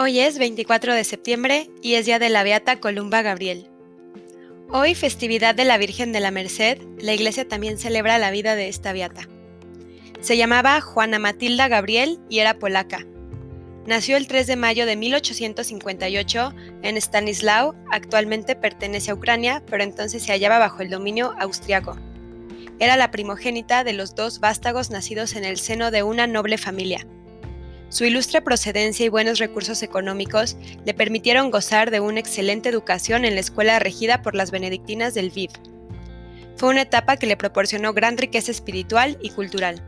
Hoy es 24 de septiembre y es día de la Beata Columba Gabriel. Hoy, festividad de la Virgen de la Merced, la iglesia también celebra la vida de esta beata. Se llamaba Juana Matilda Gabriel y era polaca. Nació el 3 de mayo de 1858 en Stanislao, actualmente pertenece a Ucrania, pero entonces se hallaba bajo el dominio austriaco. Era la primogénita de los dos vástagos nacidos en el seno de una noble familia. Su ilustre procedencia y buenos recursos económicos le permitieron gozar de una excelente educación en la escuela regida por las benedictinas del Viv. Fue una etapa que le proporcionó gran riqueza espiritual y cultural.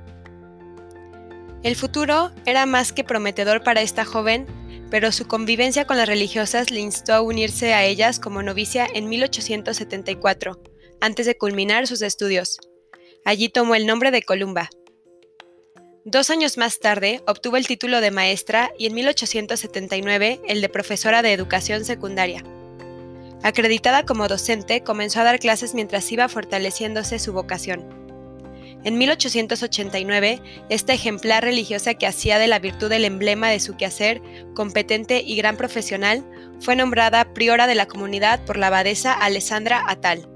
El futuro era más que prometedor para esta joven, pero su convivencia con las religiosas le instó a unirse a ellas como novicia en 1874, antes de culminar sus estudios. Allí tomó el nombre de Columba. Dos años más tarde obtuvo el título de maestra y en 1879 el de profesora de educación secundaria. Acreditada como docente, comenzó a dar clases mientras iba fortaleciéndose su vocación. En 1889, esta ejemplar religiosa que hacía de la virtud el emblema de su quehacer, competente y gran profesional, fue nombrada priora de la comunidad por la abadesa Alessandra Atal.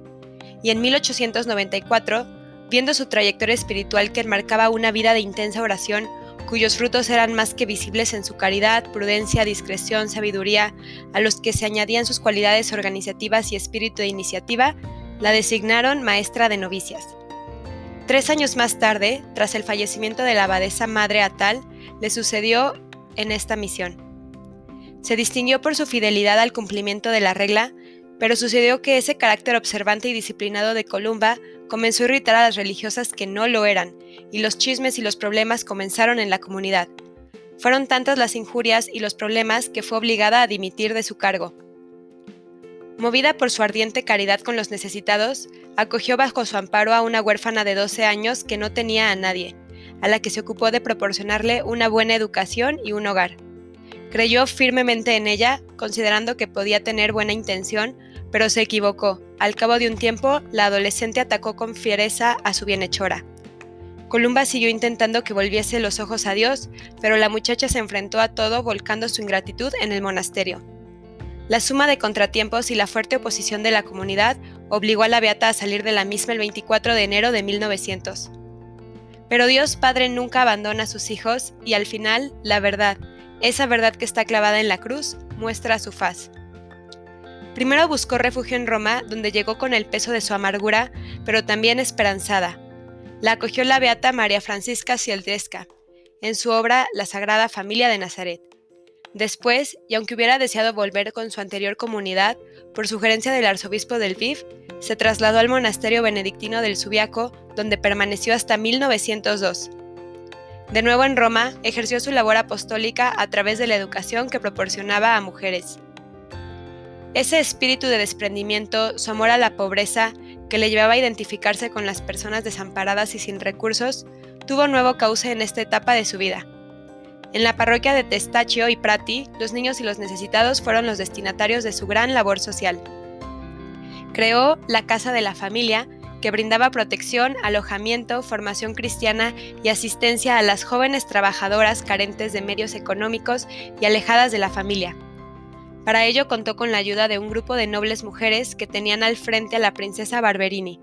Y en 1894 viendo su trayectoria espiritual que enmarcaba una vida de intensa oración, cuyos frutos eran más que visibles en su caridad, prudencia, discreción, sabiduría, a los que se añadían sus cualidades organizativas y espíritu de iniciativa, la designaron maestra de novicias. Tres años más tarde, tras el fallecimiento de la abadesa madre Atal, le sucedió en esta misión. Se distinguió por su fidelidad al cumplimiento de la regla, pero sucedió que ese carácter observante y disciplinado de Columba comenzó a irritar a las religiosas que no lo eran, y los chismes y los problemas comenzaron en la comunidad. Fueron tantas las injurias y los problemas que fue obligada a dimitir de su cargo. Movida por su ardiente caridad con los necesitados, acogió bajo su amparo a una huérfana de 12 años que no tenía a nadie, a la que se ocupó de proporcionarle una buena educación y un hogar. Creyó firmemente en ella, considerando que podía tener buena intención, pero se equivocó. Al cabo de un tiempo, la adolescente atacó con fiereza a su bienhechora. Columba siguió intentando que volviese los ojos a Dios, pero la muchacha se enfrentó a todo volcando su ingratitud en el monasterio. La suma de contratiempos y la fuerte oposición de la comunidad obligó a la beata a salir de la misma el 24 de enero de 1900. Pero Dios Padre nunca abandona a sus hijos y al final, la verdad, esa verdad que está clavada en la cruz muestra su faz. Primero buscó refugio en Roma, donde llegó con el peso de su amargura, pero también esperanzada. La acogió la beata María Francisca Cieldesca, en su obra La Sagrada Familia de Nazaret. Después, y aunque hubiera deseado volver con su anterior comunidad, por sugerencia del arzobispo del Viv, se trasladó al monasterio benedictino del Subiaco, donde permaneció hasta 1902. De nuevo en Roma, ejerció su labor apostólica a través de la educación que proporcionaba a mujeres. Ese espíritu de desprendimiento, su amor a la pobreza, que le llevaba a identificarse con las personas desamparadas y sin recursos, tuvo nuevo cauce en esta etapa de su vida. En la parroquia de Testaccio y Prati, los niños y los necesitados fueron los destinatarios de su gran labor social. Creó la Casa de la Familia, que brindaba protección, alojamiento, formación cristiana y asistencia a las jóvenes trabajadoras carentes de medios económicos y alejadas de la familia. Para ello contó con la ayuda de un grupo de nobles mujeres que tenían al frente a la princesa Barberini.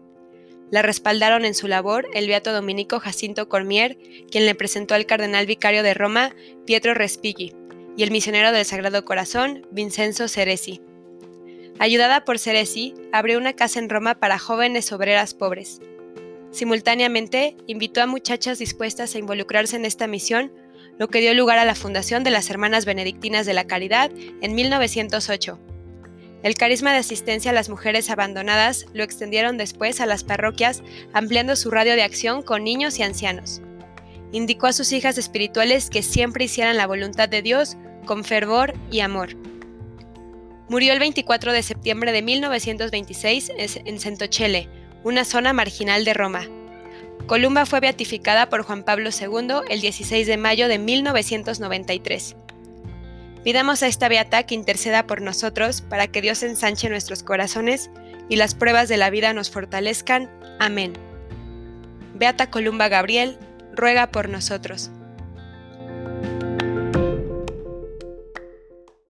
La respaldaron en su labor el beato dominico Jacinto Cormier, quien le presentó al cardenal vicario de Roma, Pietro Respighi, y el misionero del Sagrado Corazón, Vincenzo Ceresi. Ayudada por Ceresi, abrió una casa en Roma para jóvenes obreras pobres. Simultáneamente, invitó a muchachas dispuestas a involucrarse en esta misión, lo que dio lugar a la fundación de las Hermanas Benedictinas de la Caridad en 1908. El carisma de asistencia a las mujeres abandonadas lo extendieron después a las parroquias, ampliando su radio de acción con niños y ancianos. Indicó a sus hijas espirituales que siempre hicieran la voluntad de Dios con fervor y amor. Murió el 24 de septiembre de 1926 en Centochele, una zona marginal de Roma. Columba fue beatificada por Juan Pablo II el 16 de mayo de 1993. Pidamos a esta beata que interceda por nosotros para que Dios ensanche nuestros corazones y las pruebas de la vida nos fortalezcan. Amén. Beata Columba Gabriel, ruega por nosotros.